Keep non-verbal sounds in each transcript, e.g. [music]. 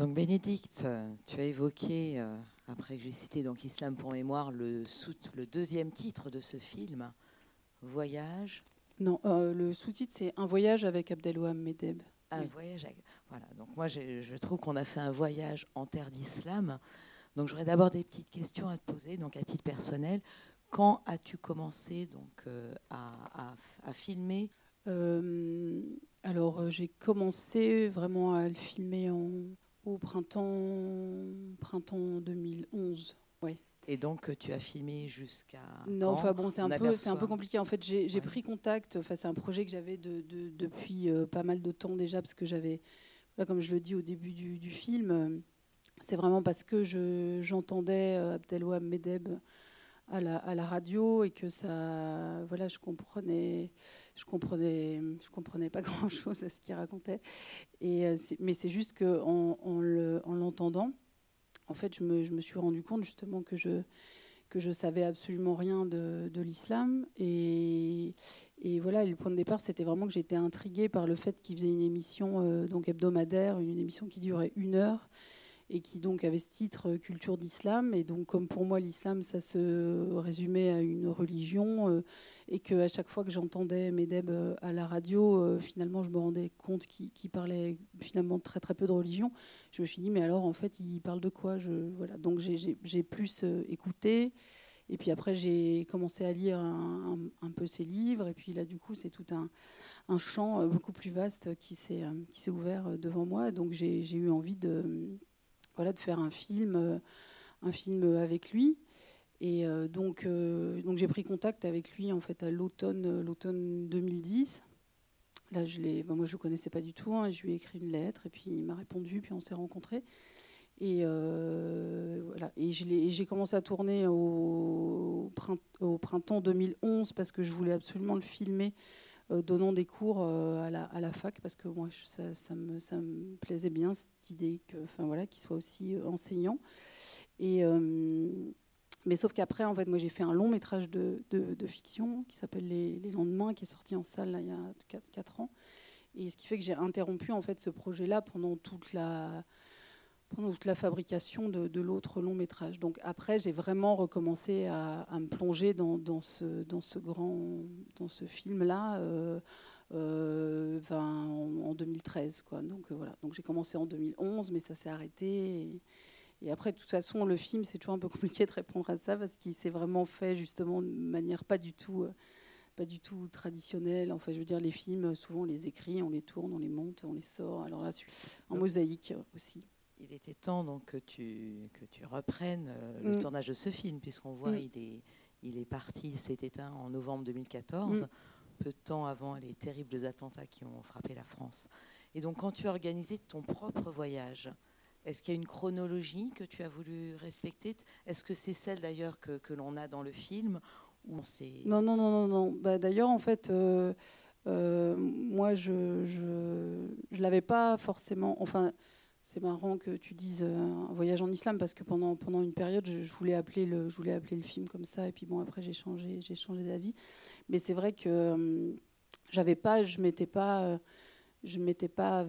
Donc Bénédicte, tu as évoqué, euh, après que j'ai cité donc Islam pour mémoire, le, le deuxième titre de ce film, Voyage. Non, euh, le sous-titre c'est Un voyage avec Abdelouam Medeb. Un voyage avec... Voilà, donc moi je trouve qu'on a fait un voyage en terre d'islam. Donc j'aurais d'abord des petites questions à te poser, donc à titre personnel. Quand as-tu commencé donc, euh, à, à, filmer? Alors j'ai commencé vraiment à le filmer en, au printemps, printemps 2011. Ouais. Et donc, tu as filmé jusqu'à. Non, enfin bon, c'est un, peu, un peu compliqué. En fait, j'ai pris contact. Enfin, c'est un projet que j'avais de, depuis euh, pas mal de temps déjà, parce que j'avais, comme je le dis au début du, du film, c'est vraiment parce que j'entendais euh, Abdelwahab Medeb à la, radio et que ça, voilà, je comprenais, je comprenais, je comprenais pas [laughs] grand chose à ce qu'il racontait. Et euh, mais c'est juste que en, en l'entendant, en fait, je me, suis rendu compte justement que je que je savais absolument rien de, de l'islam et, et, voilà le point de départ c'était vraiment que j'étais intriguée par le fait qu'il faisait une émission euh, donc hebdomadaire une émission qui durait une heure et qui donc avait ce titre euh, Culture d'islam. Et donc, comme pour moi, l'islam, ça se résumait à une religion, euh, et qu'à chaque fois que j'entendais Medeb euh, à la radio, finalement, je me rendais compte qu'il parlait finalement très très peu de religion. Je me suis dit, mais alors, en fait, il parle de quoi? Voilà. Donc, j'ai plus écouté. Et puis après, j'ai commencé à lire un, peu ses livres. Et puis là, du coup, c'est tout un, un, champ beaucoup plus vaste qui s'est ouvert devant moi. Donc j'ai eu envie de, de faire un film, euh, un film avec lui. Et euh, donc, euh, donc j'ai pris contact avec lui en fait à l'automne, l'automne 2010. Là, je l'ai, moi, je ne connaissais pas du tout. Hein, je lui ai écrit une lettre et puis il m'a répondu, puis on s'est rencontrés. Et voilà. Et j'ai commencé à tourner au, printemps 2011 parce que je voulais absolument le filmer donnant des cours euh, à la, à, la, fac parce que moi ça, me, ça, me, plaisait bien cette idée que, voilà, qu'il soit aussi euh, enseignant. Et mais sauf qu'après, en fait, moi, j'ai fait un long métrage de, de, fiction qui s'appelle les, Lendemains, qui est sorti en salle il y a 4, ans. Et ce qui fait que j'ai interrompu en fait ce projet-là pendant toute la pendant toute la fabrication de, l'autre long métrage. Donc après, j'ai vraiment recommencé à, me plonger dans, dans, ce, dans ce grand, dans ce film-là. Euh, euh, en, 2013 quoi. donc euh, voilà donc j'ai commencé en 2011 mais ça s'est arrêté et, après de toute façon le film c'est toujours un peu [laughs] compliqué de répondre à ça parce qu'il s'est vraiment fait justement de manière pas du tout pas du tout traditionnelle enfin je veux dire les films souvent on les écrit on les tourne on les monte on les sort alors là en mosaïque aussi il était temps donc que tu, que tu reprennes euh, le mm. tournage de ce film, puisqu'on voit mm. il, est, il est parti, s'est éteint en novembre 2014, mm. peu de temps avant les terribles attentats qui ont frappé la France. Et donc quand tu as organisé ton propre voyage, est-ce qu'il y a une chronologie que tu as voulu respecter? Est-ce que c'est celle d'ailleurs que, que l'on a dans le film ou Non, non, non, non, non. Bah, d'ailleurs, en fait, euh, euh, moi, je ne je, je l'avais pas forcément... Enfin, c'est marrant que tu dises euh, un voyage en islam parce que pendant, pendant une période, je, voulais appeler le, je voulais appeler le film comme ça. Et puis bon, après, j'ai changé, changé d'avis. Mais c'est vrai que euh, j'avais pas, je m'étais pas, euh, je m'étais pas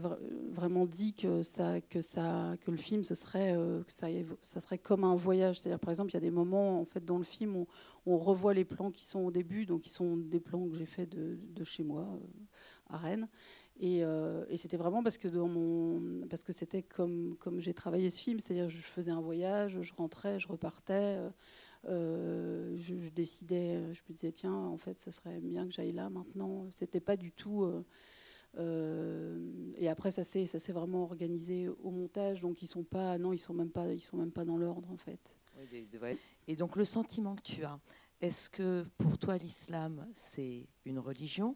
vraiment dit que ça, que ça, que le film, ce serait, ça, ça serait comme un voyage. C'est-à-dire, par exemple, il y a des moments en fait dans le film où on revoit les plans qui sont au début, donc qui sont des plans que j'ai fait de, de, chez moi à Rennes. Euh, et, c'était vraiment parce que, parce que c'était comme, comme j'ai travaillé ce film, c'est-à-dire je faisais un voyage, je rentrais, je repartais, euh, euh, je, décidais, je me disais tiens, en fait, ça serait bien que j'aille là maintenant. C'était pas du tout. et après, ça s'est, ça s'est vraiment organisé au montage, donc ils sont pas, non, ils sont même pas, ils sont même pas dans l'ordre en fait. Et donc le sentiment que tu as, est-ce que pour toi l'islam c'est une religion?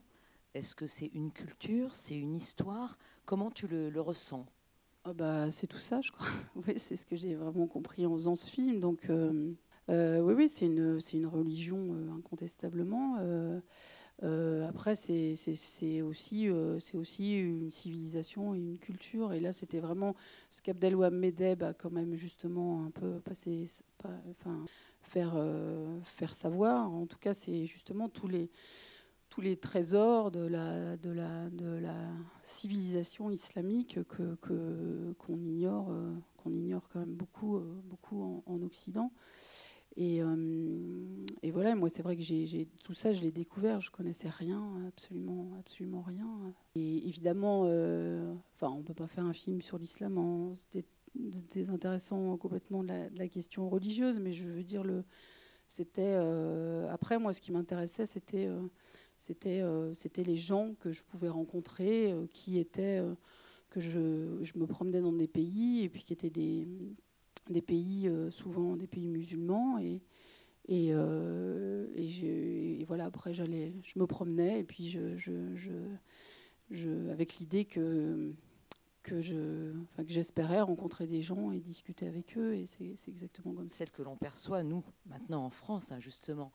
Est-ce que c'est une culture, c'est une histoire? Comment tu le, ressens? Oh bah, C'est tout ça, je crois. [laughs] oui, c'est ce que j'ai vraiment compris en faisant ce film. Donc, euh, euh, oui, oui, c'est une, une religion euh, incontestablement. après, c'est aussi, c'est aussi une civilisation et une culture. Et là, c'était vraiment ce qu'Abdelwahab Medeb a quand même justement un peu passé, enfin, faire, faire savoir. En tout cas, c'est justement tous les tous les trésors de la, de la, de la civilisation islamique que, qu'on ignore, qu'on ignore quand même beaucoup, beaucoup en, Occident. Et, et, voilà, moi c'est vrai que j'ai, tout ça, je l'ai découvert, je connaissais rien, absolument, absolument rien. Et évidemment, enfin, on peut pas faire un film sur l'islam en désintéressant complètement de la, question religieuse, mais je veux dire, le, c'était euh, après moi, ce qui m'intéressait, c'était euh, c'était euh, c'était les gens que je pouvais rencontrer, qui étaient que je, je, me promenais dans des pays et puis qui étaient des des pays souvent des pays musulmans et et, et, voilà après j'allais je me promenais et puis je, je, je, avec l'idée que que j'espérais rencontrer des gens et discuter avec eux. Et c'est, exactement comme Celle que l'on perçoit, nous, maintenant en France, hein, justement,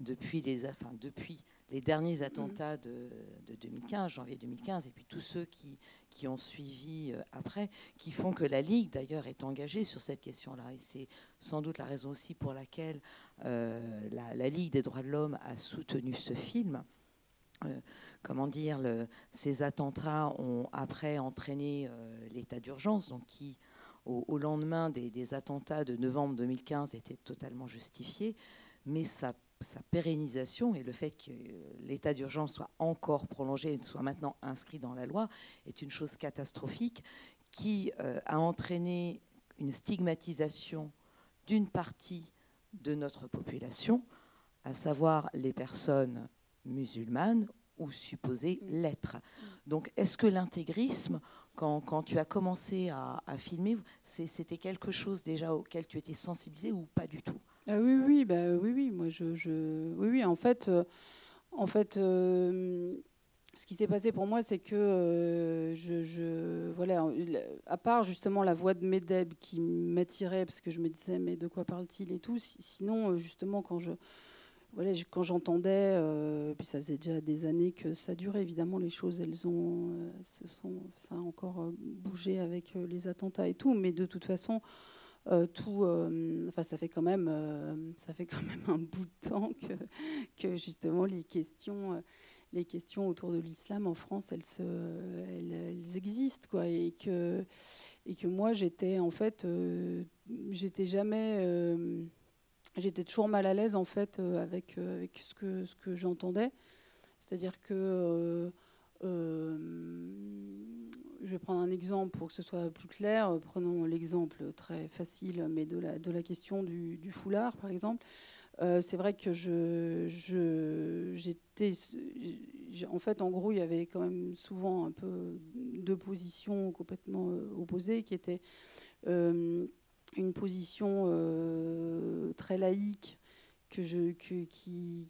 depuis les, enfin, depuis les derniers mm. attentats de, de, 2015, janvier 2015, et puis tous ceux qui, qui ont suivi euh, après, qui font que la Ligue, d'ailleurs, est engagée sur cette question-là. Et c'est sans doute la raison aussi pour laquelle euh, la, la Ligue des droits de l'homme a soutenu ce film. Euh, comment dire, ces attentats ont après entraîné euh, l'état d'urgence, donc qui, au, lendemain des, attentats de novembre 2015, était totalement justifié, mais sa, pérennisation et le fait que l'état d'urgence soit encore prolongé et soit maintenant inscrit dans la loi est une chose catastrophique qui euh, a entraîné une stigmatisation d'une partie de notre population, à savoir les personnes musulmanes ou supposées l'être. Donc est-ce que l'intégrisme, quand, tu as commencé à, filmer, c'était quelque chose déjà auquel tu étais sensibilisé ou pas du tout? Ah Oui, oui, bah, oui, oui, moi je, je oui, oui, en fait, euh, en fait. Euh, ce qui s'est passé pour moi, c'est que euh, je, je, voilà, à part justement la voix de Medeb qui m'attirait parce que je me disais mais de quoi parle-t-il et tout. Sinon, justement, quand je voilà, quand j'entendais, puis ça faisait déjà des années que ça durait, évidemment, les choses, elles ont, se sont, ça a encore bougé avec les attentats et tout, mais de toute façon, tout, enfin, ça fait quand même, ça fait quand même [laughs] un bout de temps que, que justement les questions, les questions autour de l'islam en France, elles, se, elles, existent, quoi, et que, et que moi, j'étais en fait, j'étais jamais j'étais toujours mal à l'aise en fait euh, avec, euh, avec ce que, ce que j'entendais. C'est-à-dire que euh, je vais prendre un exemple pour que ce soit plus clair. Prenons l'exemple très facile, mais de la, question du, foulard, par exemple. c'est vrai que je, j'étais, en fait, en gros, il y avait quand même souvent un peu deux positions complètement opposées, qui étaient une position euh, très laïque que je, qui,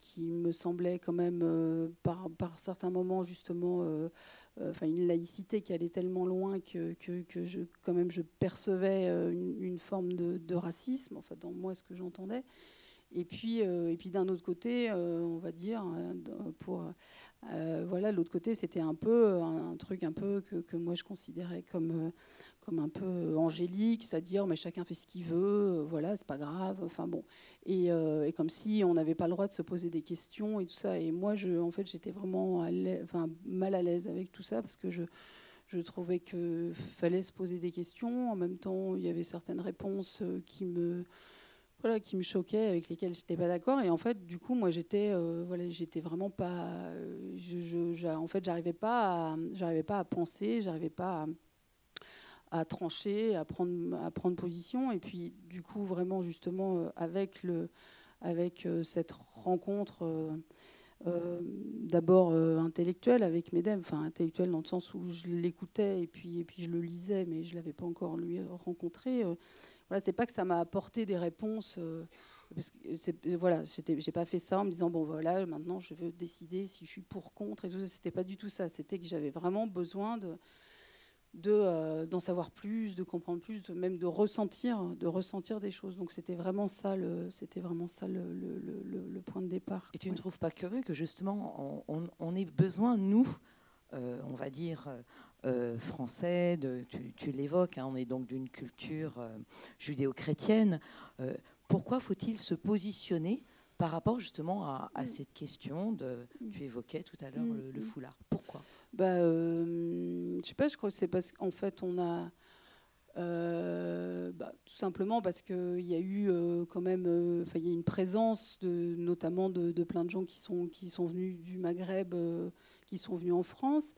qui, me semblait quand même euh, par, par, certains moments justement euh, enfin une laïcité qui allait tellement loin que, que, que, je quand même je percevais une, forme de, de, racisme en fait dans moi ce que j'entendais. Et puis et puis d'un autre côté on va dire pour voilà l'autre côté c'était un peu un, truc un peu que, que moi je considérais comme comme un peu angélique, c'est-à-dire mais chacun fait ce qu'il veut, euh, voilà, c'est pas grave. Enfin bon, euh, et, comme si on n'avait pas le droit de se poser des questions et tout ça. Et moi, je, en fait, j'étais vraiment mal à l'aise avec tout ça parce que je, je trouvais que fallait se poser des questions. En même temps, il y avait certaines réponses euh, qui me voilà, qui me choquaient, avec lesquelles j'étais pas d'accord. Et en fait, du coup, moi, j'étais, voilà, vraiment pas, je, en fait, j'arrivais pas, j'arrivais pas à penser, j'arrivais pas à, à trancher, à prendre, à prendre position. Et puis, du coup, vraiment, justement, euh, avec, le, avec euh, cette rencontre euh, d'abord intellectuelle avec Medem, enfin intellectuelle dans le sens où je l'écoutais et puis, et puis je le lisais, mais je ne l'avais pas encore lui rencontré. voilà, c'est pas que ça m'a apporté des réponses. parce que voilà, j'ai pas fait ça en me disant bon voilà, maintenant je veux décider si je suis pour, contre et tout. C'était pas du tout ça. C'était que j'avais vraiment besoin de euh, d'en savoir plus, de comprendre plus, même de ressentir, de ressentir des choses. Donc c'était vraiment ça, le, c'était vraiment ça le, le, point de départ. Et tu ne trouves pas curieux que justement on, on, ait besoin, nous, euh, on va dire euh, français, de, tu, l'évoques, hein, on est donc d'une culture judéo-chrétienne. pourquoi faut-il se positionner par rapport justement à, mm. cette question de, tu évoquais tout à l'heure le, foulard. Pourquoi bah, Je sais pas, je crois que c'est parce qu'en fait on a euh, bah, tout simplement parce qu'il y a eu euh, quand même euh, il y a une présence de, notamment de, plein de gens qui sont, qui sont venus du Maghreb, qui sont venus en France.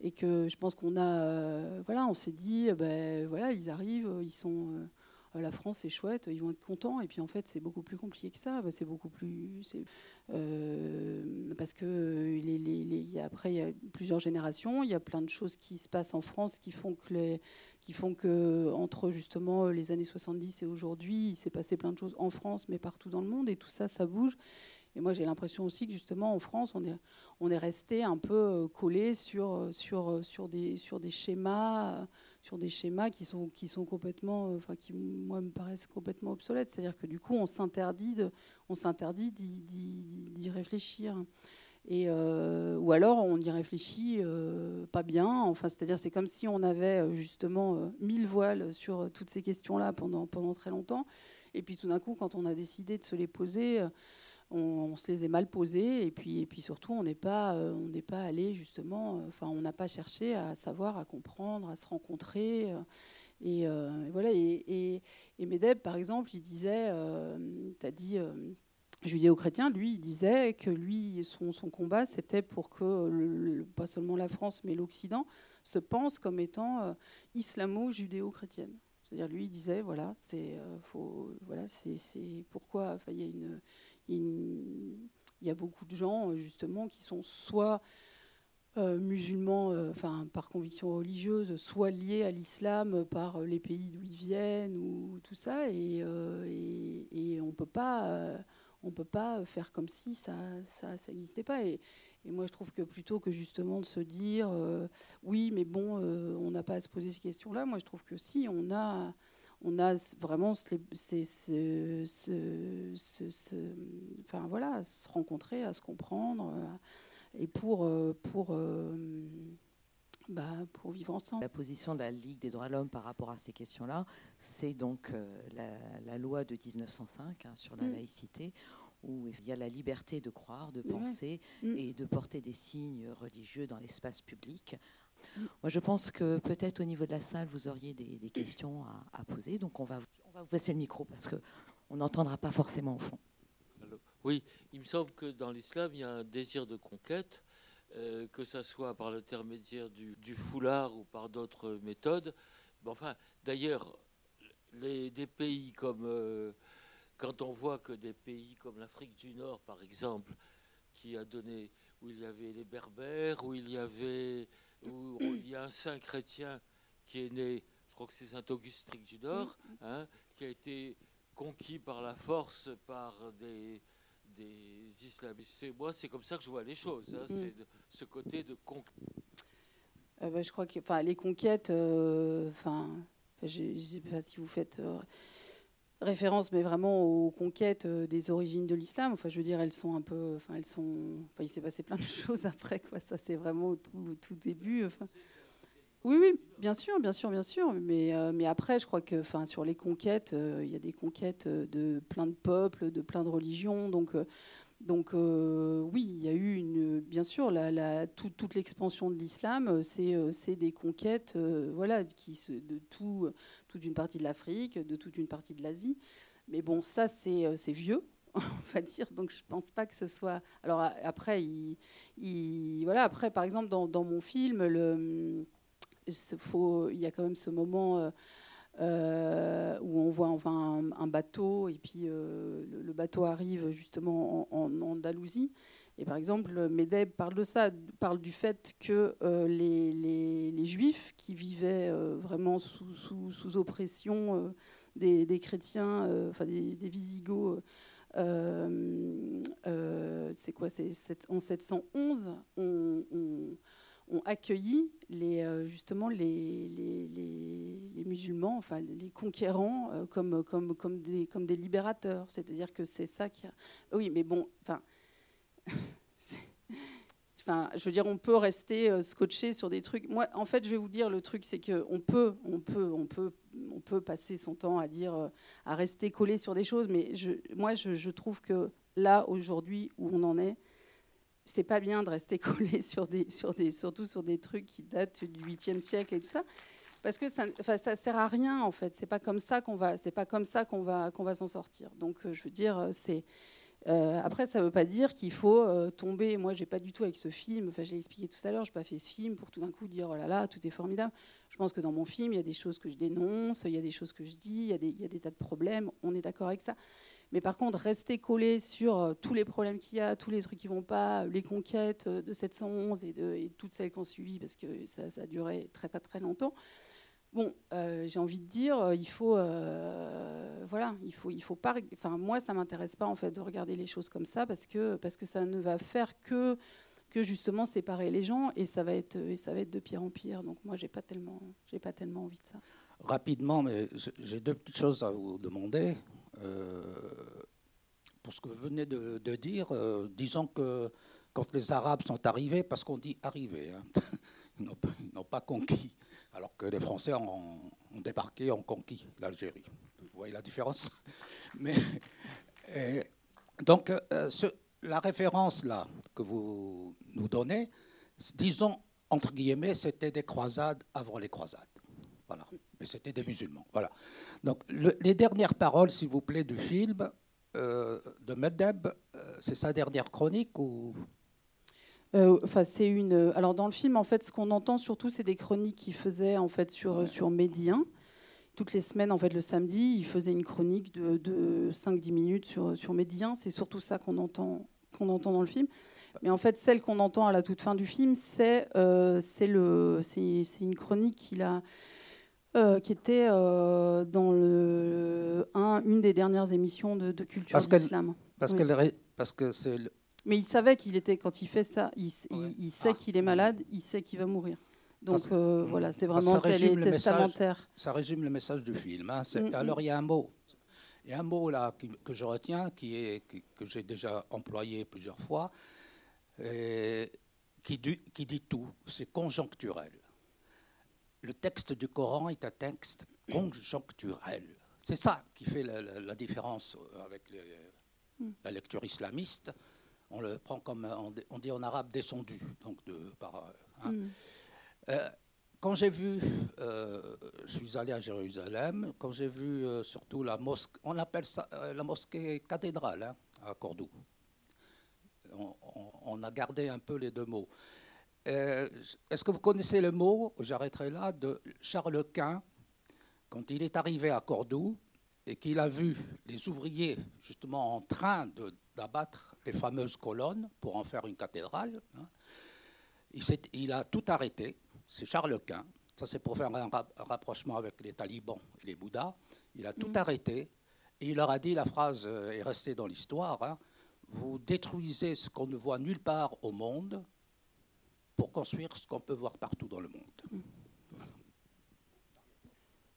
Et que je pense qu'on a. voilà, on s'est dit, ben, voilà, ils arrivent, ils sont euh, la France c'est chouette, ils vont être contents. Et puis en fait, c'est beaucoup plus compliqué que ça. C'est beaucoup plus. Euh, parce que les, après, il y a plusieurs générations, il y a plein de choses qui se passent en France qui font que, qui font entre justement les années 70 et aujourd'hui, il s'est passé plein de choses en France, mais partout dans le monde. Et tout ça, ça bouge. Et moi, j'ai l'impression aussi que justement en France, on est, on est resté un peu euh, collé sur, sur, sur, des, sur des schémas sur des schémas qui sont, qui sont complètement, euh, enfin, qui moi me paraissent complètement obsolètes. C'est-à-dire que du coup, on s'interdit, d'y réfléchir. Et, euh, ou alors on y réfléchit euh, pas bien. Enfin, c'est-à-dire c'est comme si on avait justement mille voiles sur toutes ces questions-là pendant, pendant très longtemps. Et puis tout d'un coup, quand on a décidé de se les poser, on, se les est mal posés et puis, et puis surtout on n'est pas, euh, on n'est pas allé justement, euh, enfin on n'a pas cherché à savoir, à comprendre, à se rencontrer. Euh, et, voilà. Et, et, Medeb, par exemple, il disait, tu as dit judéo-chrétien, lui, il disait que lui, son, combat, c'était pour que pas seulement la France, mais l'Occident se pense comme étant islamo-judéo-chrétienne. C'est-à-dire, lui, il disait, voilà, c'est, voilà, c'est, pourquoi, il y a une il y a beaucoup de gens, justement, qui sont soit euh, musulmans, euh, enfin par conviction religieuse, soit liés à l'islam par les pays d'où ils viennent ou tout ça, et, euh, on peut pas, peut pas faire comme si ça, ça, n'existait pas. Et, moi, je trouve que plutôt que justement de se dire, oui, mais bon, on n'a pas à se poser ces questions-là, moi, je trouve que si, on a on a vraiment enfin voilà, à se rencontrer, à se comprendre, euh, et pour, euh, pour, euh, bah, pour vivre ensemble. La position de la Ligue des droits de l'homme par rapport à ces questions-là, c'est donc la, loi de 1905 hein, sur la mm. laïcité, où il y a la liberté de croire, de penser mm. et de porter des signes religieux dans l'espace public moi, je pense que peut-être au niveau de la salle, vous auriez des, questions à, poser. Donc, on va, on va vous passer le micro parce qu'on n'entendra pas forcément au fond. oui, il me semble que dans l'islam, il y a un désir de conquête, euh, que ce soit par l'intermédiaire du, foulard ou par d'autres méthodes. enfin, d'ailleurs, des pays comme. Euh, quand on voit que des pays comme l'Afrique du Nord, par exemple, qui a donné. où il y avait les Berbères, où il y avait où il y a un saint chrétien qui est né, je crois que c'est saint Auguste du Nord, hein, qui a été conquis par la force par des, des islamistes. Moi, c'est comme ça que je vois les choses. Hein, c'est ce côté de conquête. Euh, bah, je crois que enfin, les conquêtes, euh, je ne sais pas si vous faites euh, référence, mais vraiment aux conquêtes des origines de l'islam. Enfin, je veux dire, elles sont un peu, enfin, elles sont, enfin, il s'est passé plein de [laughs] choses après. Quoi. Ça, c'est vraiment au tout, début. Oui, oui, bien sûr, bien sûr, bien sûr. Mais, mais après, je crois que, enfin, sur les conquêtes, il y a des conquêtes de plein de peuples, de plein de religions. Donc, donc euh, oui, il y a eu une, bien sûr la, toute l'expansion de l'islam, euh, euh, c'est des conquêtes, voilà, qui de tout, toute une partie de l'Afrique, de toute une partie de l'Asie. Mais bon, ça c'est vieux, [laughs] on va dire. Donc je pense pas que ce soit. Alors après, il, voilà, après par exemple dans, mon film, il y a quand même ce moment. Où on voit enfin un, bateau et puis euh, le, bateau arrive justement en, Andalousie. Et par exemple, Medeb parle de ça, parle du fait que euh, les, les, Juifs qui vivaient vraiment sous, sous, sous oppression des, des, chrétiens, enfin des, Visigoths, c'est quoi C'est en 711, on, on ont accueilli les, euh, justement les, musulmans, enfin les conquérants, euh, comme, des, libérateurs. C'est-à-dire que c'est ça qui a... Oui, mais bon, [laughs] enfin... Je veux dire, on peut rester euh, scotché sur des trucs. Moi, en fait, je vais vous dire, le truc, c'est qu'on peut, on peut, on peut, on peut passer son temps à dire, à rester collé sur des choses. Mais moi, je trouve que là, aujourd'hui, où on en est, c'est pas bien de rester [laughs] collé sur des, sur des, surtout sur des trucs qui datent du 8e siècle et tout ça. Parce que ça, ça sert à rien en fait. C'est pas comme ça qu'on va, c'est pas comme ça qu'on va, qu'on va s'en sortir. Donc, euh, je veux dire, c'est, euh, après, ça ne veut pas dire qu'il faut euh, tomber. Moi, j'ai pas du tout avec ce film. Enfin, je l'ai expliqué tout à l'heure. Je n'ai pas fait ce film pour tout d'un coup dire oh là là, tout est formidable. Je pense que dans mon film, il y a des choses que je dénonce, il y a des choses que je dis, il y a des tas de problèmes. On est d'accord avec ça. Mais par contre, rester collé sur euh, tous les problèmes qu'il y a, tous les trucs qui vont pas, les conquêtes de 711 et, toutes celles qui ont suivi, parce que ça, a duré très très très longtemps. Bon, euh, j'ai envie de dire, euh, il faut, euh, voilà, il faut, il faut pas. Enfin, moi, ça m'intéresse pas en fait de regarder les choses comme ça parce que parce que ça ne va faire que que justement séparer les gens et ça va être et ça va être de pire en pire. Donc moi, j'ai pas tellement, j'ai pas tellement envie de ça. Rapidement, mais j'ai deux petites choses à vous demander. Pour ce que vous venez de, dire, disons que quand les Arabes sont arrivés, parce qu'on dit arrivés, hein, [laughs] ils n'ont pas conquis alors que les Français ont, débarqué, ont conquis l'Algérie. Vous voyez la différence [laughs] Mais, Donc, euh, la référence là que vous nous donnez, disons, entre guillemets, c'était des croisades avant les croisades. Voilà. Mais c'était des musulmans. Voilà. Donc, les dernières paroles, s'il vous plaît, du film euh, de Medeb, euh, c'est sa dernière chronique ou? Euh, enfin, c'est une. Alors dans le film, en fait, ce qu'on entend surtout, c'est des chroniques qu'il faisait en fait sur sur Médien. Toutes les semaines, en fait, le samedi, il faisait une chronique de, de 5-10 minutes sur sur Médien. C'est surtout ça qu'on entend qu'on entend dans le film. Mais en fait, celle qu'on entend à la toute fin du film, c'est euh, le c'est une chronique qu'il a. Euh, qui était dans le, un, une des dernières émissions de, de culture d'islam. Parce, parce que c'est mais il savait qu'il était, quand il fait ça, il, sait ah. qu'il est malade, il sait qu'il va mourir. Donc euh, voilà, c'est vraiment ça testamentaire. ça résume le message du film. Hein. Mm, mm. Alors il y a un mot. Il y a un mot là que je retiens, qui est, que j'ai déjà employé plusieurs fois, qui, qui dit tout. C'est conjoncturel. Le texte du Coran est un texte conjoncturel. C'est ça qui fait la, différence avec mm. la lecture islamiste on le prend comme, on dit en arabe, descendu. Donc de, par, euh, hein. mm. euh, quand j'ai vu, euh, je suis allé à Jérusalem, quand j'ai vu surtout la mosquée, on appelle ça la mosquée cathédrale hein, à Cordoue. On, a gardé un peu les deux mots. Est-ce que vous connaissez le mot, j'arrêterai là, de Charles Quint, quand il est arrivé à Cordoue et qu'il a vu les ouvriers justement en train d'abattre les fameuses colonnes pour en faire une cathédrale. Hein. Il, il, a tout arrêté. C'est Charles Quint. Ça, c'est pour faire un, rapprochement avec les talibans et les bouddhas. Il a tout mm. arrêté et il leur a dit la phrase euh, est restée dans l'histoire hein, vous détruisez ce qu'on ne voit nulle part au monde pour construire ce qu'on peut voir partout dans le monde.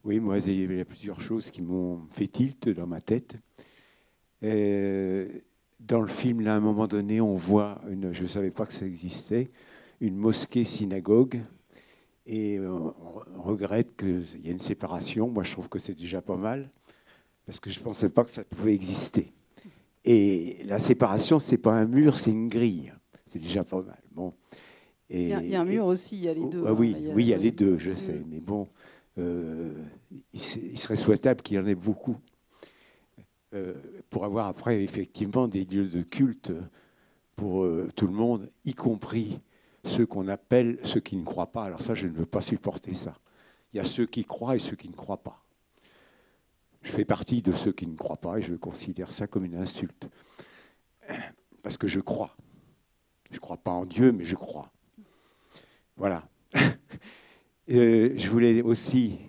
Oui, moi, il y a plusieurs choses qui m'ont fait tilt dans ma tête. Euh, dans le film, là, à un moment donné, on voit, une, je ne savais pas que ça existait, une mosquée-synagogue. Et on regrette qu'il y ait une séparation. Moi, je trouve que c'est déjà pas mal, parce que je ne pensais pas que ça pouvait exister. Et la séparation, ce n'est pas un mur, c'est une grille. C'est déjà pas mal. Bon. Il, y a, un mur aussi, il y a les deux. Ah oui, hein, oui, il y a les deux, je sais. Mais bon, euh, il, serait souhaitable qu'il y en ait beaucoup. Euh, pour avoir après effectivement des lieux de culte pour euh, tout le monde, y compris ceux qu'on appelle ceux qui ne croient pas. Alors ça, je ne veux pas supporter ça. Il y a ceux qui croient et ceux qui ne croient pas. Je fais partie de ceux qui ne croient pas et je considère ça comme une insulte. Parce que je crois. Je ne crois pas en Dieu, mais je crois. Voilà. [laughs] Euh, je voulais aussi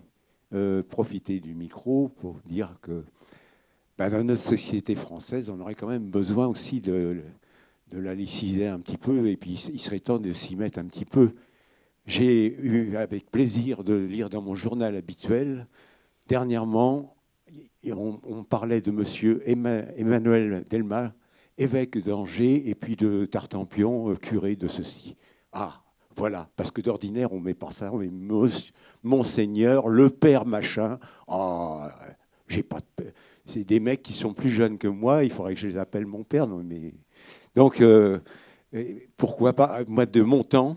profiter du micro pour dire que bah, dans notre société française, on aurait quand même besoin aussi de, la laïciser un petit peu, et puis il serait temps de s'y mettre un petit peu. J'ai eu avec plaisir de lire dans mon journal habituel, dernièrement, on, parlait de M. Emmanuel Delma, évêque d'Angers, et puis de Tartampion, euh, curé de ceci. Ah, voilà, parce que d'ordinaire, on met pas ça, on met Monseigneur, le père machin. Ah, j'ai pas de c'est des mecs qui sont plus jeunes que moi, il faudrait que je les appelle mon père. Non, mais... Donc, pourquoi pas Moi, de mon temps,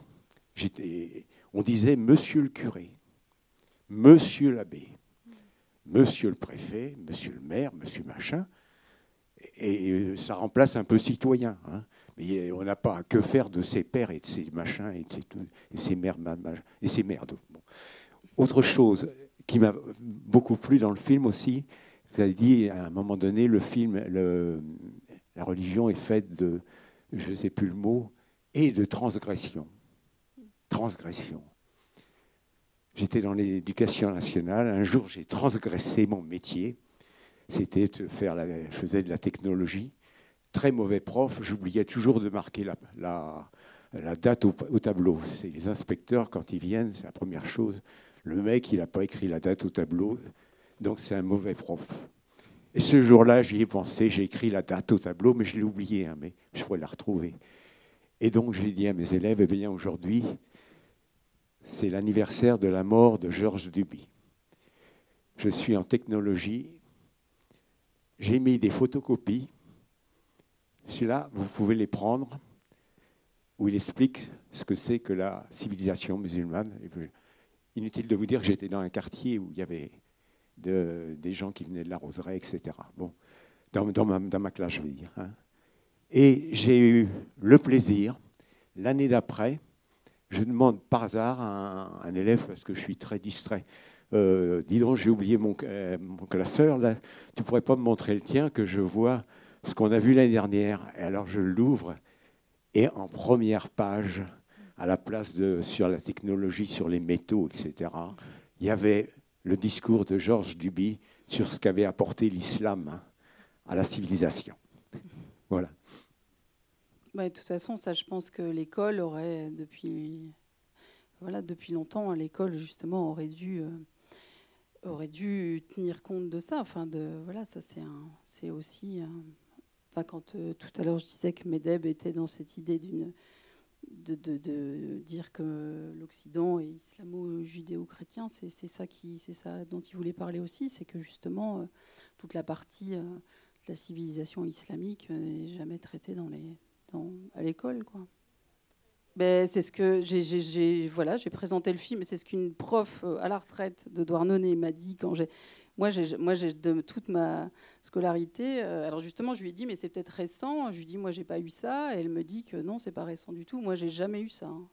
on disait Monsieur le curé, Monsieur l'abbé, Monsieur le préfet, Monsieur le maire, Monsieur machin, et ça remplace un peu citoyen. Hein. Mais on n'a pas à que faire de ses pères et de ses machins et de ses, et mères et ses mères. Autre chose qui m'a beaucoup plu dans le film aussi, vous avez dit à un moment donné, le film, la religion est faite de, je ne sais plus le mot, et de transgression. Transgression. J'étais dans l'éducation nationale. Un jour, j'ai transgressé mon métier. C'était de faire de la technologie. Très mauvais prof. J'oubliais toujours de marquer la, date au, tableau. C'est les inspecteurs, quand ils viennent, c'est la première chose. Le mec, il n'a pas écrit la date au tableau. Donc, c'est un mauvais prof. Et ce jour-là, j'y ai pensé. J'ai écrit la date au tableau, mais je l'ai oublié. Hein, mais je pourrais la retrouver. Et donc, j'ai dit à mes élèves, eh bien, aujourd'hui, c'est l'anniversaire de la mort de Georges Duby. Je suis en technologie. J'ai mis des photocopies. Celui-là, vous pouvez les prendre, où il explique ce que c'est que la civilisation musulmane. Inutile de vous dire que j'étais dans un quartier où il y avait des gens qui venaient de la roseraie, etc. Bon, dans, ma, classe, je veux dire. Hein. Et j'ai eu le plaisir, l'année d'après, je demande par hasard à un, élève, parce que je suis très distrait, euh, dis donc, j'ai oublié mon, euh, classeur, là, tu pourrais pas me montrer le tien, que je vois ce qu'on a vu l'année dernière. Et alors je l'ouvre, et en première page, à la place de sur la technologie, sur les métaux, etc., il y avait le discours de Georges Duby sur ce qu'avait apporté l'islam à la civilisation. Voilà. Bah, de toute façon, ça, je pense que l'école aurait, depuis, voilà, depuis longtemps, l'école, justement, aurait dû, euh, aurait dû tenir compte de ça. Enfin, de, voilà, ça, c'est, aussi. Quand euh, tout à l'heure, je disais que Medeb était dans cette idée d'une. De, dire que l'Occident est islamo-judéo-chrétien, c'est, ça dont il voulait parler aussi, c'est que justement euh, toute la partie de la civilisation islamique n'est jamais traitée dans les à l'école. Ben, c'est ce que j'ai présenté le film, c'est ce qu'une prof euh, à la retraite de Douarnenez m'a dit quand j'ai moi j'ai moi j'ai de toute ma scolarité. Euh, alors justement, je lui ai dit mais c'est peut-être récent. Je lui ai dit moi j'ai pas eu ça, et elle me dit que non c'est pas récent du tout. Moi j'ai jamais eu ça. Hein.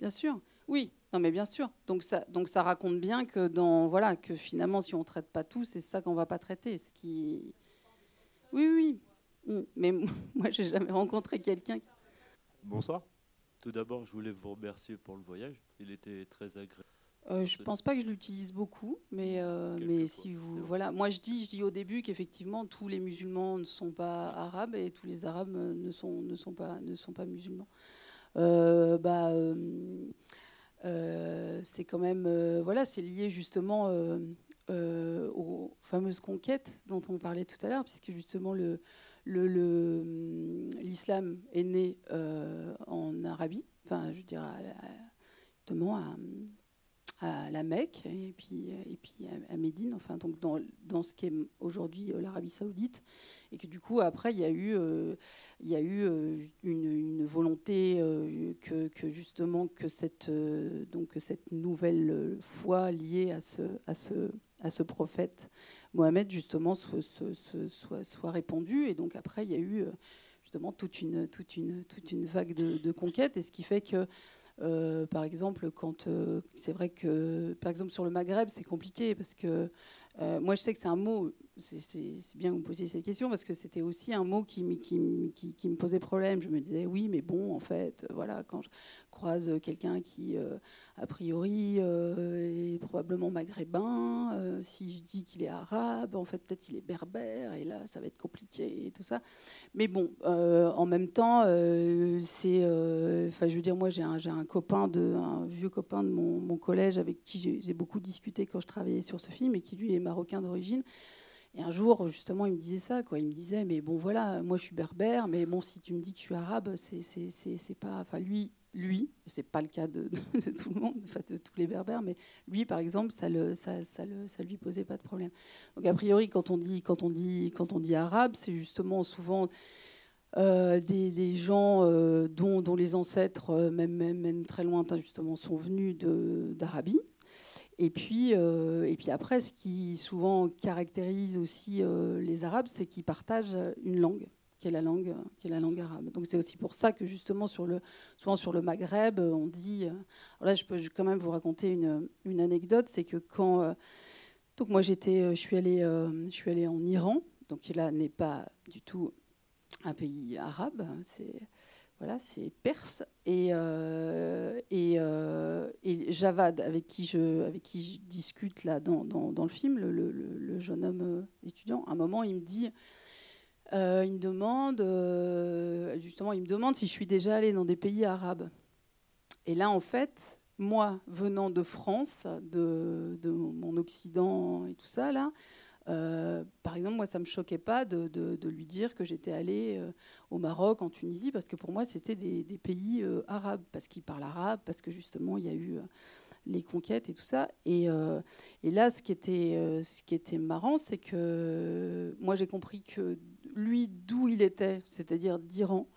Bien sûr, oui, non mais bien sûr. Donc ça donc ça raconte bien que dans voilà que finalement si on traite pas tout, c'est ça qu'on va pas traiter. Ce qui oui oui Mm. Mais [laughs] moi, j'ai jamais rencontré quelqu'un. Bonsoir. Tout d'abord, je voulais vous remercier pour le voyage. Il était très agréable. Euh, je pense pas que je l'utilise beaucoup, mais, euh, mais si vous voilà, moi je dis, je dis au début qu'effectivement tous les musulmans ne sont pas arabes et tous les arabes ne sont ne sont pas ne sont pas musulmans. Euh, bah euh, c'est quand même voilà, c'est lié justement aux fameuses conquêtes dont on parlait tout à l'heure, puisque justement le l'islam est né euh, en Arabie, enfin, je dirais, justement à, à, la Mecque et puis, et puis à, Médine, enfin, donc dans, dans ce qui est aujourd'hui euh, l'Arabie Saoudite, et que du coup, après, il y a eu, euh, il y a eu une, volonté que, que, justement que cette, donc, cette nouvelle foi liée à ce, à ce, à ce prophète Mohamed justement soit, soit, soit, répandu. Et donc après, il y a eu euh, justement toute une, toute une, toute une vague de, de conquêtes. Et ce qui fait que, euh, par exemple, quand euh, c'est vrai que, par exemple, sur le Maghreb, c'est compliqué parce que moi, je sais que c'est un mot c'est bien que vous posiez cette question parce que c'était aussi un mot qui, me posait problème. Je me disais, oui, mais bon, en fait, voilà, quand je croise quelqu'un qui, euh, a priori, euh, est probablement maghrébin, euh, si je dis qu'il est arabe, en fait, peut-être il est berbère, et là, ça va être compliqué et tout ça. Mais bon, en même temps, c'est. Enfin, je veux dire, moi, j'ai un, copain, un vieux copain de mon collège avec qui j'ai beaucoup discuté quand je travaillais sur ce film et qui, lui, est marocain d'origine. Et un jour, justement, il me disait ça. Il me disait, mais bon, voilà, moi je suis berbère, mais bon, si tu me dis que je suis arabe, c'est, pas. Enfin, lui, lui, c'est pas le cas de, tout le monde, de tous les berbères, mais lui, par exemple, ça, le, lui posait pas de problème. Donc a priori, quand on dit, quand on dit, quand on dit arabe, c'est justement souvent euh, des, gens euh, dont, les ancêtres, euh, même, très lointains justement, sont venus d'Arabie. Et puis, et puis après, ce qui souvent caractérise aussi les Arabes, c'est qu'ils partagent une langue qui est la langue, qui est la langue arabe. Donc c'est aussi pour ça que justement sur le, souvent sur le Maghreb, on dit. là, je peux quand même vous raconter une, une anecdote, c'est que quand donc moi j'étais, je suis allée, je suis en Iran, donc là n'est pas du tout un pays arabe, c'est voilà, c'est perse et euh, euh, Javad avec qui je discute là dans, le film, le, jeune homme euh, étudiant. À un moment, il me dit, demande justement, il me demande si je suis déjà allée dans des pays arabes. Et là, en fait, moi, venant de France, de, de mon Occident et tout ça là. Euh, par exemple, moi, ça ne me choquait pas de, lui dire que j'étais allée euh, au Maroc, en Tunisie, parce que pour moi, c'était des, pays euh, arabes, parce qu'ils parlent arabe, parce que justement, il y a eu les conquêtes et tout ça. Et, là, ce qui était, marrant, c'est que moi, j'ai compris que lui, d'où il était, c'est-à-dire d'Iran,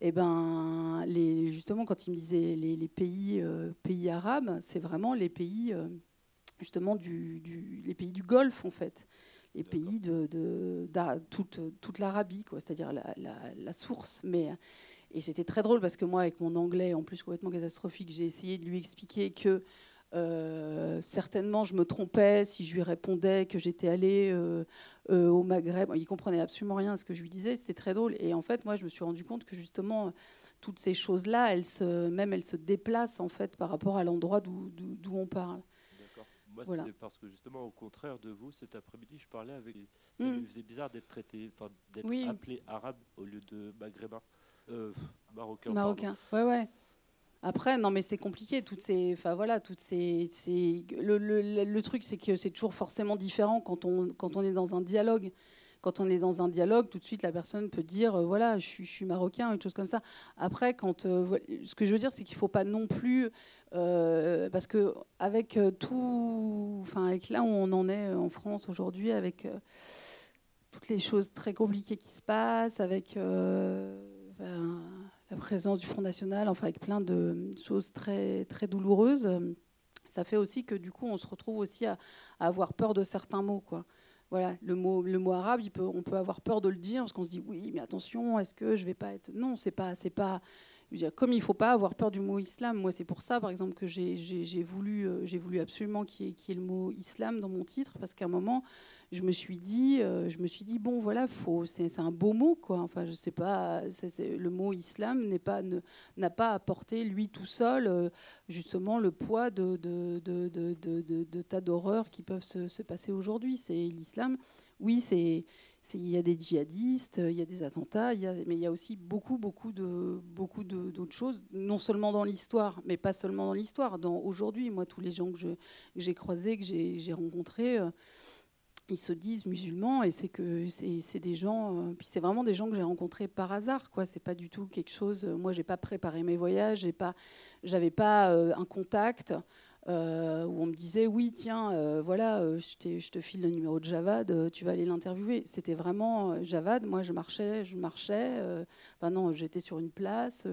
et eh ben, justement, quand il me disait les, pays arabes, c'est vraiment les pays justement du, les pays du Golfe en fait, les pays de, de, toute, toute l'Arabie, quoi, c'est-à-dire la, la, source. Mais et c'était très drôle parce que moi, avec mon anglais en plus complètement catastrophique, j'ai essayé de lui expliquer que euh, certainement je me trompais si je lui répondais que j'étais allée euh, euh, au Maghreb. Il comprenait absolument rien à ce que je lui disais. C'était très drôle. Et en fait, moi, je me suis rendu compte que justement toutes ces choses-là, elles se, même elles se déplacent en fait par rapport à l'endroit d'où on parle. Moi, c'est parce que justement, au contraire de vous, cet après-midi, je parlais avec. Ça me faisait bizarre d'être traité, d'être appelé arabe au lieu de maghrébin, euh, marocain. Marocain, ouais, ouais. Après, non, mais c'est compliqué. Toutes ces, enfin voilà, toutes ces, Le, le, le, truc, c'est que c'est toujours forcément différent quand on, quand on est dans un dialogue quand on est dans un dialogue, tout de suite, la personne peut dire, euh, voilà, je suis, marocain, une chose comme ça. Après, quand, euh, ce que je veux dire, c'est qu'il ne faut pas non plus, euh, parce que avec tout, enfin, avec là où on en est en France aujourd'hui, avec toutes les choses très compliquées qui se passent, avec la présence du Front National, enfin, avec plein de choses très, très douloureuses, ça fait aussi que du coup, on se retrouve aussi à, à avoir peur de certains mots, quoi voilà, le mot, arabe, on peut avoir peur de le dire parce qu'on se dit oui, mais attention, est-ce que je vais pas être Non, c'est pas, c'est pas. comme il faut pas avoir peur du mot islam. Moi, c'est pour ça, par exemple, que j'ai voulu, euh, voulu absolument qu'il y, y, ait le mot islam dans mon titre parce qu'à un moment, je me suis dit, euh, je me suis dit bon voilà, faut, c'est, un beau mot quoi. Enfin, je sais pas, le mot islam n'est pas, n'a pas apporté lui tout seul euh, justement le poids de, tas d'horreurs qui peuvent se, se passer aujourd'hui. C'est l'islam. Oui, c'est il y a des djihadistes, il y a des attentats, il y a, mais il y a aussi beaucoup, beaucoup de beaucoup d'autres choses, non seulement dans l'histoire, mais pas seulement dans l'histoire. Aujourd'hui, moi, tous les gens que j'ai croisés, que j'ai rencontrés, euh, ils se disent musulmans et c'est que c'est des gens euh, puis c'est vraiment des gens que j'ai rencontrés par hasard quoi. C'est pas du tout quelque chose euh, moi j'ai pas préparé mes voyages j'ai pas j'avais pas euh, un contact où on me disait oui tiens voilà je, je, te file le numéro de Javad tu vas aller l'interviewer. C'était vraiment Javad. Moi je marchais je marchais enfin non j'étais sur une place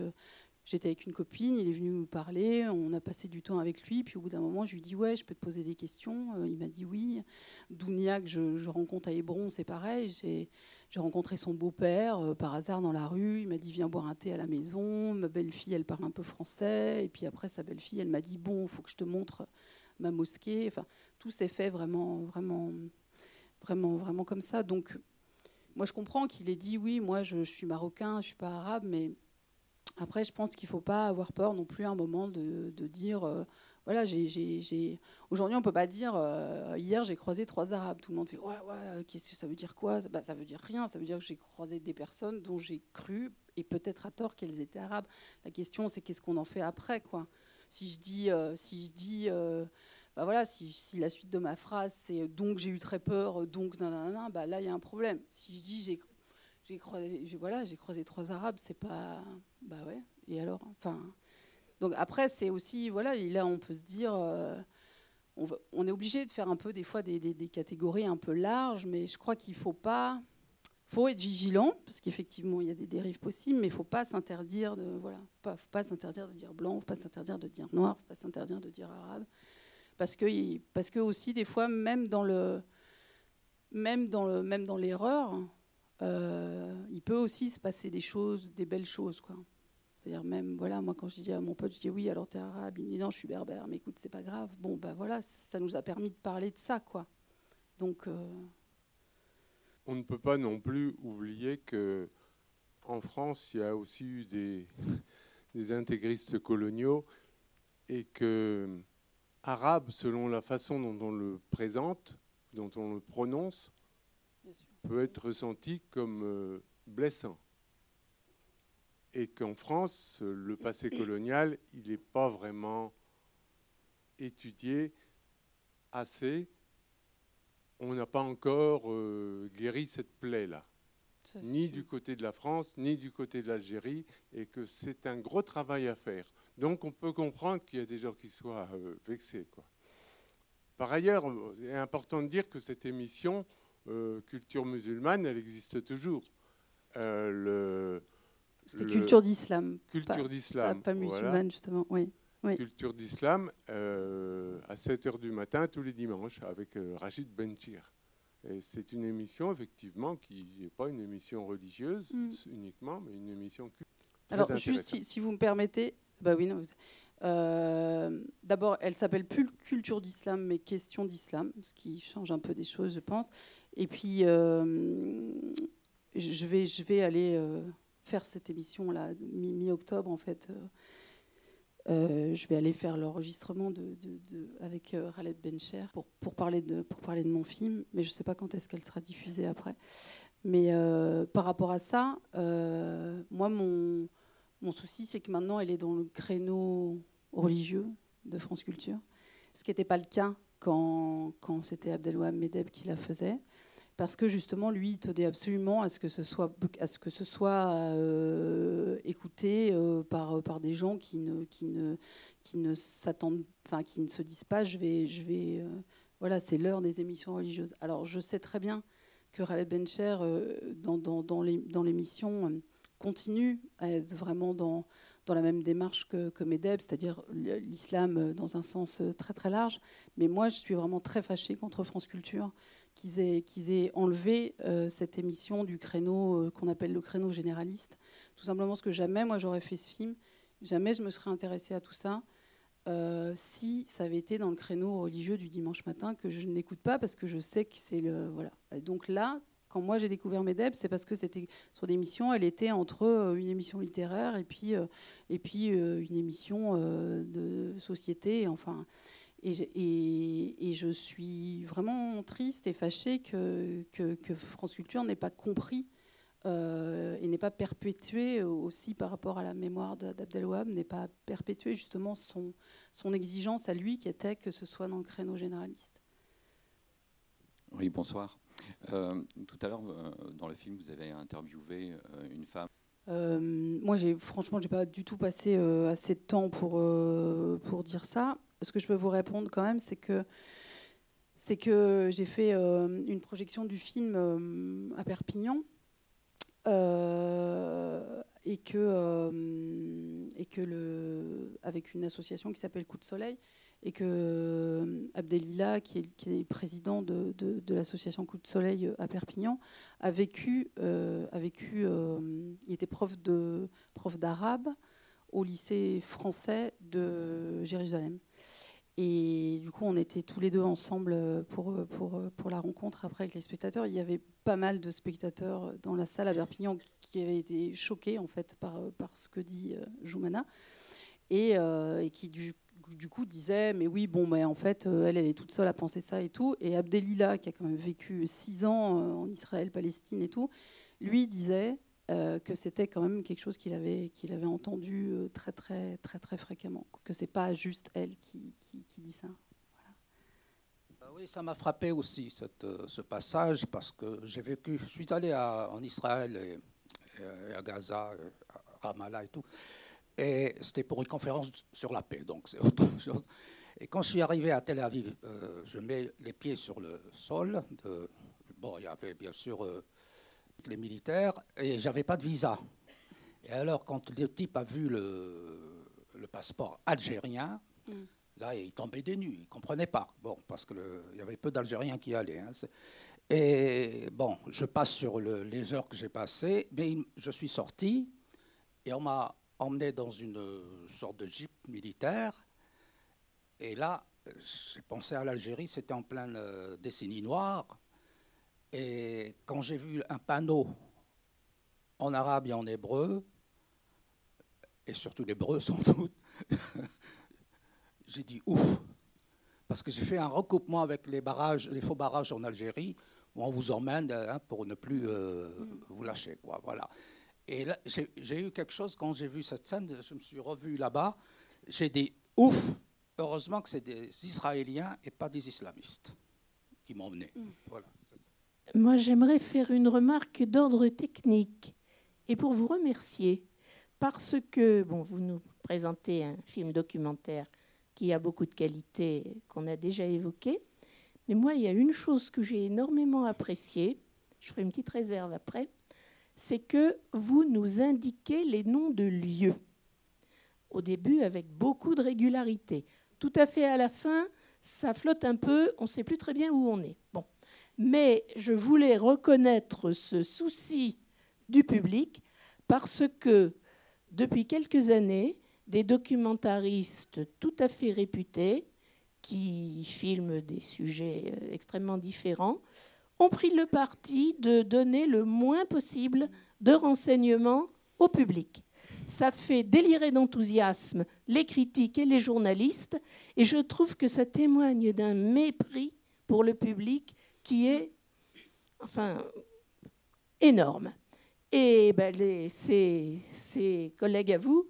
J'étais avec une copine, il est venu me parler, on a passé du temps avec lui, puis au bout d'un moment, je lui dis ouais, je peux te poser des questions. Euh, il m'a dit oui. Dounia que je, rencontre à Hébron, c'est pareil. J'ai rencontré son beau-père euh, par hasard dans la rue. Il m'a dit viens boire un thé à la maison. Ma belle-fille, elle parle un peu français. Et puis après, sa belle-fille, elle m'a dit bon, il faut que je te montre ma mosquée. Enfin, tout s'est fait vraiment, vraiment, vraiment, vraiment comme ça. Donc, moi, je comprends qu'il ait dit oui, moi, je, je suis marocain, je suis pas arabe, mais après, je pense qu'il ne faut pas avoir peur non plus à un moment de, dire euh, voilà, j'ai, aujourd'hui, on ne peut pas dire euh, hier, j'ai croisé trois Arabes. Tout le monde fait ouais, ouais, qu'est-ce que ça veut dire quoi? Bah, Ça veut dire rien. Ça veut dire que j'ai croisé des personnes dont j'ai cru, et peut-être à tort, qu'elles étaient arabes. La question, c'est qu'est-ce qu'on en fait après quoi? Si je dis. Euh, si je dis bah voilà, si, si, la suite de ma phrase c'est donc j'ai eu très peur, donc nanana, bah là il y a un problème. Si je dis j'ai j'ai croisé, voilà, j'ai croisé trois Arabes, c'est pas, bah ouais. Et alors, enfin, Donc après, c'est aussi, voilà, là, on peut se dire, on, est obligé de faire un peu des fois des, catégories un peu larges, mais je crois qu'il faut pas, faut être vigilant parce qu'effectivement il y a des dérives possibles, mais il faut pas s'interdire de voilà, pas, faut pas s'interdire de dire blanc, faut pas s'interdire de dire noir, faut pas s'interdire de dire arabe, parce que parce que aussi des fois même dans le même dans le même dans l'erreur, euh, il peut aussi se passer des choses, des belles choses quoi. C'est-à-dire même, voilà, moi quand je dis à mon pote, je dis oui, alors t'es arabe, il me dit non, je suis berbère, mais écoute, c'est pas grave. Bon, ben voilà, ça nous a permis de parler de ça, quoi. Donc. Euh, On ne peut pas non plus oublier que en France, il y a aussi eu des, [laughs] des intégristes coloniaux et que arabe, selon la façon dont on le présente, dont on le prononce, peut être ressenti comme euh, blessant et qu'en France, le passé colonial, il n'est pas vraiment étudié assez. On n'a pas encore euh, guéri cette plaie-là, ni du côté de la France, ni du côté de l'Algérie, et que c'est un gros travail à faire. Donc on peut comprendre qu'il y a des gens qui soient euh, vexés. Quoi. Par ailleurs, c'est important de dire que cette émission, euh, Culture musulmane, elle existe toujours. le, c'était culture d'islam. Culture d'islam. Pas, musulmane, justement, oui. Culture d'islam euh, à 7 h du matin tous les dimanches avec euh, Rachid Benchir. Et c'est une émission, effectivement, qui n'est pas une émission religieuse mm. uniquement, mais une émission culturelle. Alors, juste si, vous me permettez, bah oui, non, euh, D'abord, elle s'appelle plus Culture d'islam, mais Question d'islam, ce qui change un peu des choses, je pense. Et puis, je, vais, je vais aller faire cette émission là mi-octobre en fait. Euh, euh, je vais aller faire l'enregistrement de, avec euh, Bencher pour, pour, parler de, pour parler de mon film, mais je ne sais pas quand est-ce qu'elle sera diffusée après. Mais par rapport à ça, moi, mon, mon souci, c'est que maintenant, elle est dans le créneau religieux de France Culture, ce qui n'était pas le cas quand, quand c'était Abdelwahab Medeb qui la faisait parce que justement, lui, il tenait absolument à ce que ce soit, à ce que ce soit euh, écouté euh, par, par des gens qui ne, qui ne, qui ne s'attendent, enfin, qui ne se disent pas, je vais, je vais, euh, voilà, c'est l'heure des émissions religieuses. Alors, je sais très bien que Khaled Bencher, dans, dans, dans l'émission, continue à être vraiment dans, dans la même démarche que, Medeb, c'est-à-dire l'islam dans un sens très très large. Mais moi, je suis vraiment très fâchée contre France Culture qu'ils aient, aient, enlevé euh, cette émission du créneau euh, qu'on appelle le créneau généraliste. Tout simplement parce que jamais, moi, j'aurais fait ce film, jamais je me serais intéressée à tout ça. Euh, si ça avait été dans le créneau religieux du dimanche matin que je n'écoute pas parce que je sais que c'est le voilà. donc là, quand moi j'ai découvert Medeb, c'est parce que c'était sur l'émission, elle était entre une émission littéraire et puis et puis une émission de société. Enfin, et, je suis vraiment triste et fâchée que, que, France Culture n'ait pas compris euh, et n'ait pas perpétué aussi par rapport à la mémoire d'Abdelwahab, n'ait pas perpétué justement son, son exigence à lui qui était que ce soit dans le créneau généraliste. Oui, bonsoir. Euh, tout à l'heure, euh, dans le film, vous avez interviewé une femme. moi, j'ai, franchement, j'ai pas du tout passé assez de temps pour, dire ça ce que je peux vous répondre quand même, c'est que j'ai fait euh, une projection du film euh, à Perpignan euh, et que et que le avec une association qui s'appelle Coup de Soleil et que Abdelila, qui est, président de, l'association Coup de Soleil à Perpignan, a vécu, a vécu il était prof de prof d'arabe au lycée français de Jérusalem. Et du coup, on était tous les deux ensemble pour, pour, pour la rencontre après avec les spectateurs. Il y avait pas mal de spectateurs dans la salle à Perpignan qui avaient été choqués en fait par, par ce que dit euh, Joumana et, euh, et qui du, du, coup disaient mais oui bon mais en fait euh, elle elle est toute seule à penser ça et tout et Abdelila qui a quand même vécu six ans en Israël Palestine et tout lui disait euh, que c'était quand même quelque chose qu'il avait, qu'il avait entendu euh, très, très, très, très fréquemment. Que c'est pas juste elle qui, dit ça. Euh, oui, ça m'a frappé aussi ce passage parce que j'ai vécu, je suis allé en Israël et, à Gaza, à Ramallah et tout. Et c'était pour une conférence sur la paix, donc c'est autre [laughs] chose. Et quand je suis arrivé à Tel Aviv, euh, je mets les pieds sur le sol. De, bon, il y avait bien sûr euh, les militaires et j'avais pas de visa. Et alors, quand le type a vu le, le passeport algérien, mm. là, il tombait des nues. Il comprenait pas. Bon, parce qu'il y avait peu d'Algériens qui allaient. Hein. Et bon, je passe sur les heures que j'ai passées, mais je suis sorti et on m'a emmené dans une sorte de jeep militaire. Et là, j'ai pensé à l'Algérie, c'était en pleine euh, décennie noire. Et quand j'ai vu un panneau en arabe et en hébreu, et surtout l'hébreu [laughs] sans doute, j'ai dit ouf, parce que j'ai fait un recoupement avec les barrages, les faux barrages en Algérie, où on vous emmène hein, pour ne plus euh, vous lâcher, quoi. Voilà. Et là, j'ai eu quelque chose quand j'ai vu cette scène, je me suis revu là-bas, j'ai dit ouf, heureusement que c'est des Israéliens et pas des islamistes qui m'ont emmené. Mm. Voilà. Moi, j'aimerais faire une remarque d'ordre technique et pour vous remercier parce que bon, vous nous présentez un film documentaire qui a beaucoup de qualités qu'on a déjà évoquées. Mais moi, il y a une chose que j'ai énormément appréciée, je ferai une petite réserve après, c'est que vous nous indiquez les noms de lieux. Au début, avec beaucoup de régularité. Tout à fait à la fin, ça flotte un peu, on ne sait plus très bien où on est. Mais je voulais reconnaître ce souci du public parce que depuis quelques années, des documentaristes tout à fait réputés, qui filment des sujets euh, extrêmement différents, ont pris le parti de donner le moins possible de renseignements au public. Ça fait délirer d'enthousiasme les critiques et les journalistes, et je trouve que ça témoigne d'un mépris pour le public qui est, enfin, énorme. Et ben, ces collègues à vous,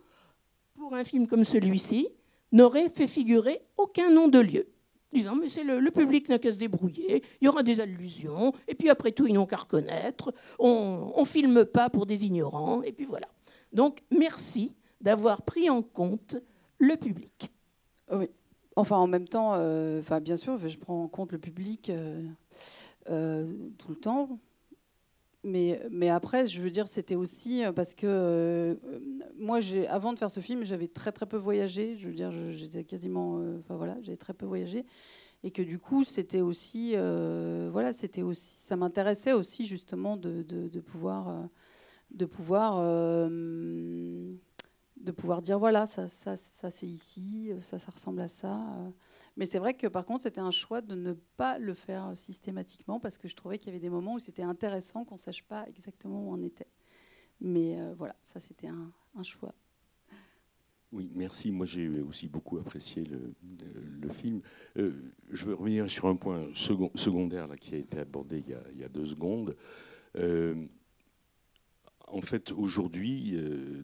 pour un film comme celui-ci, n'aurait fait figurer aucun nom de lieu. Disant, mais c'est le, public n'a qu'à se débrouiller, il y aura des allusions, et puis après tout, ils n'ont qu'à reconnaître, on ne filme pas pour des ignorants, et puis voilà. Donc, merci d'avoir pris en compte le public. Oui. Enfin, en même temps, euh, bien sûr, je prends en compte le public euh, euh, tout le temps. Mais, mais après, je veux dire, c'était aussi euh, parce que euh, moi, avant de faire ce film, j'avais très très peu voyagé. Je veux dire, j'étais quasiment, euh, enfin voilà, j'ai très peu voyagé, et que du coup, c'était aussi, voilà, c'était aussi, ça m'intéressait aussi justement de, de, de pouvoir, de pouvoir de pouvoir dire voilà, ça, ça, ça c'est ici, ça, ça ressemble à ça. Euh. Mais c'est vrai que par contre, c'était un choix de ne pas le faire systématiquement parce que je trouvais qu'il y avait des moments où c'était intéressant qu'on ne sache pas exactement où on était. Mais euh, voilà, ça c'était un, choix. Oui, merci. Moi, j'ai aussi beaucoup apprécié le, film. Euh, je veux revenir sur un point secondaire là, qui a été abordé il y a, deux secondes en fait, aujourd'hui, euh,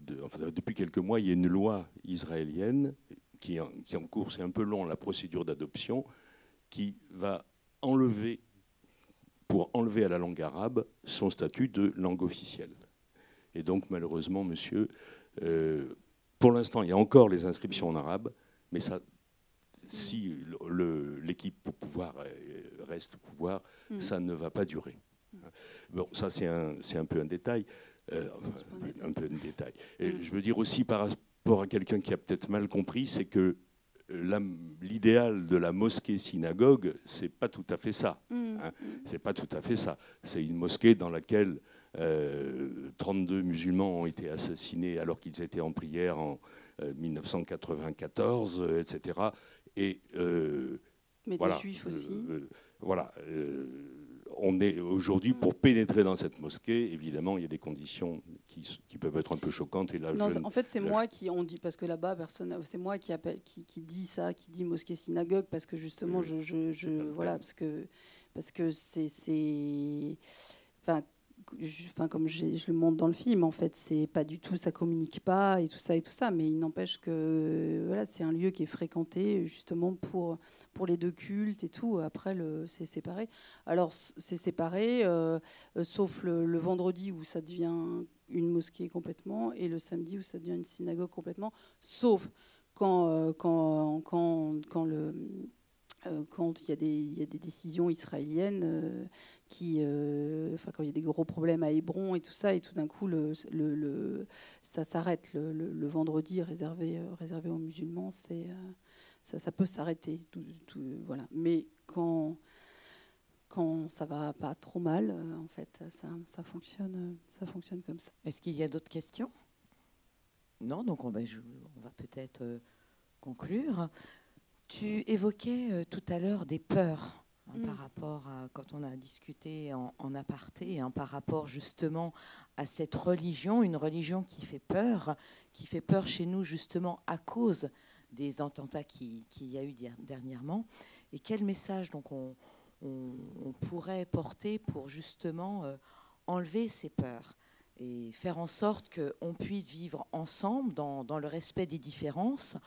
depuis quelques mois, il y a une loi israélienne qui est, en, cours, c'est un peu long la procédure d'adoption, qui va enlever, pour enlever à la langue arabe, son statut de langue officielle. Et donc, malheureusement, monsieur, euh, pour l'instant, il y a encore les inscriptions en arabe, mais ça, si l'équipe au pouvoir euh, reste au pouvoir, mm. ça ne va pas durer. Bon, ça, c'est un, un, peu un détail. Euh, un peu de détail. Et mm. je veux dire aussi par rapport à quelqu'un qui a peut-être mal compris, c'est que l'idéal de la mosquée-synagogue, c'est pas tout à fait ça. Mm. Hein. C'est pas tout à fait ça. C'est une mosquée dans laquelle 32 euh, musulmans ont été assassinés alors qu'ils étaient en prière en 1994, euh, etc. Et mais voilà, des juifs aussi. voilà on est aujourd'hui pour pénétrer dans cette mosquée, évidemment, il y a des conditions qui, peuvent être un peu choquantes. Et là, en fait, c'est moi qui on dit parce que là-bas, personne, c'est moi qui appelle, qui, dit ça, qui dit mosquée synagogue parce que justement, je, je, voilà, parce que parce que c'est, enfin, enfin comme je, le montre dans le film, en fait, c'est pas du tout, ça communique pas et tout ça et tout ça, mais il n'empêche que voilà, c'est un lieu qui est fréquenté justement pour pour les deux cultes et tout. Après, c'est séparé. Alors c'est séparé, euh, sauf le, vendredi où ça devient une mosquée complètement et le samedi où ça devient une synagogue complètement, sauf quand, euh, quand, quand, quand le quand il y, a des, décisions israéliennes euh, qui, euh, enfin quand il y a des gros problèmes à Hébron et tout ça, et tout d'un coup ça s'arrête le, vendredi réservé, aux musulmans, ça, peut s'arrêter, voilà. Mais quand quand ça va pas trop mal, en fait, ça, fonctionne, comme ça. Est-ce qu'il y a d'autres questions? Non, donc on va peut-être conclure. Tu évoquais euh, tout à l'heure des peurs hein, par mm. rapport à quand on a discuté en, aparté, hein, par rapport justement à cette religion, une religion qui fait peur, qui fait peur chez nous justement à cause des attentats qu'il y a eu dernièrement. Et quel message donc on, pourrait porter pour justement euh, enlever ces peurs et faire en sorte qu'on puisse vivre ensemble dans, le respect des différences.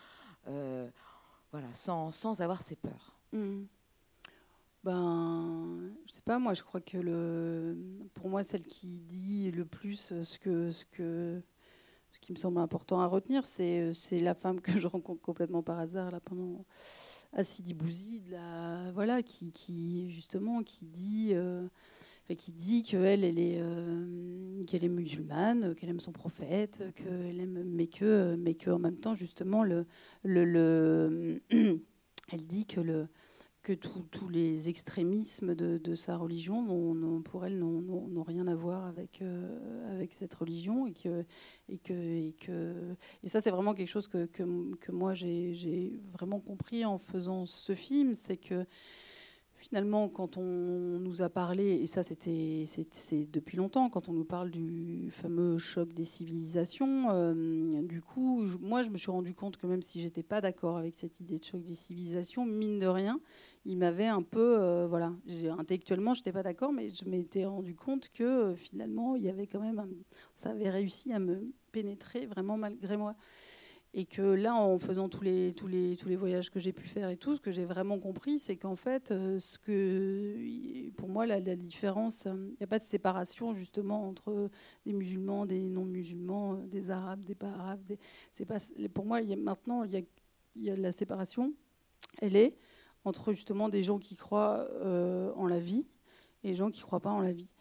Euh, voilà, sans, avoir ses peurs. Hmm. Ben, je sais pas, moi, je crois que le, pour moi, celle qui dit le plus ce que, ce que, ce qui me semble important à retenir, c'est, c'est la femme que je rencontre complètement par hasard là pendant Assidi Bouzid, là, voilà, qui, qui justement, qui dit. Euh, qui dit qu'elle, elle est, euh, qu'elle est musulmane, qu'elle aime son prophète, qu'elle aime, mais que, mais que en même temps, justement, le, le, le [clears throat] elle dit que que tous les extrémismes de, sa religion, pour elle, n'ont rien à voir avec, euh, avec cette religion. Et, que, et, que, et, que, et ça, c'est vraiment quelque chose que, que, que moi, j'ai vraiment compris en faisant ce film. C'est que Finalement, quand on nous a parlé, et ça c'était depuis longtemps, quand on nous parle du fameux choc des civilisations, euh, du coup, moi je me suis rendu compte que même si j'étais pas d'accord avec cette idée de choc des civilisations, mine de rien, il m'avait un peu, euh, voilà, intellectuellement j'étais pas d'accord, mais je m'étais rendu compte que euh, finalement il y avait quand même, ça avait réussi à me pénétrer vraiment malgré moi. Et que là, en faisant tous les, tous les, tous les voyages que j'ai pu faire et tout, ce que j'ai vraiment compris, c'est qu'en fait, euh, ce que, pour moi, la, différence, il n'y a pas de séparation justement entre des musulmans, des non-musulmans, euh, des arabes, des pas arabes. c'est pas, pour moi, y maintenant, il y a, y a la séparation, elle est entre justement des gens qui croient euh, en la vie et des gens qui ne croient pas en la vie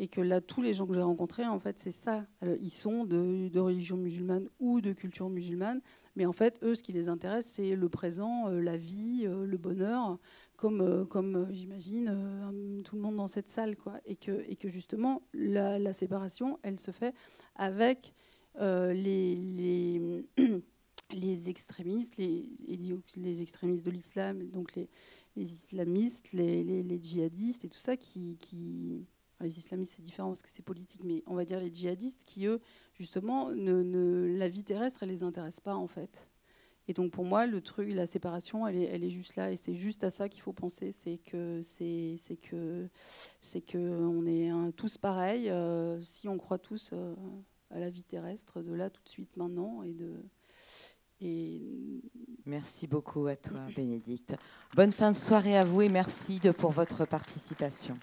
et que là, tous les gens que j'ai rencontrés, en fait, c'est ça. ils sont de, religion musulmane ou de culture musulmane, mais en fait, eux, ce qui les intéresse, c'est le présent, euh, la vie, euh, le bonheur, comme, euh, comme j'imagine tout le monde dans cette salle, quoi. Et que, et que justement, la, séparation, elle se fait avec les, [clears throat] les, extrémistes, les, les extrémistes de l'islam, donc les, les islamistes, les, les, djihadistes et tout ça qui les islamistes, c'est différent parce que c'est politique, mais on va dire les djihadistes qui, eux, justement, ne, la vie terrestre, elle les intéresse pas, en fait. Et donc, pour moi, le truc, la séparation, elle est, juste là. Et c'est juste à ça qu'il faut penser. C'est que, c'est, que, c'est que on est tous pareils. Euh, si on croit tous euh, à la vie terrestre, de là, tout de suite, maintenant, et de. Merci beaucoup à toi, Bénédicte. Bonne fin de soirée à vous et merci pour votre participation.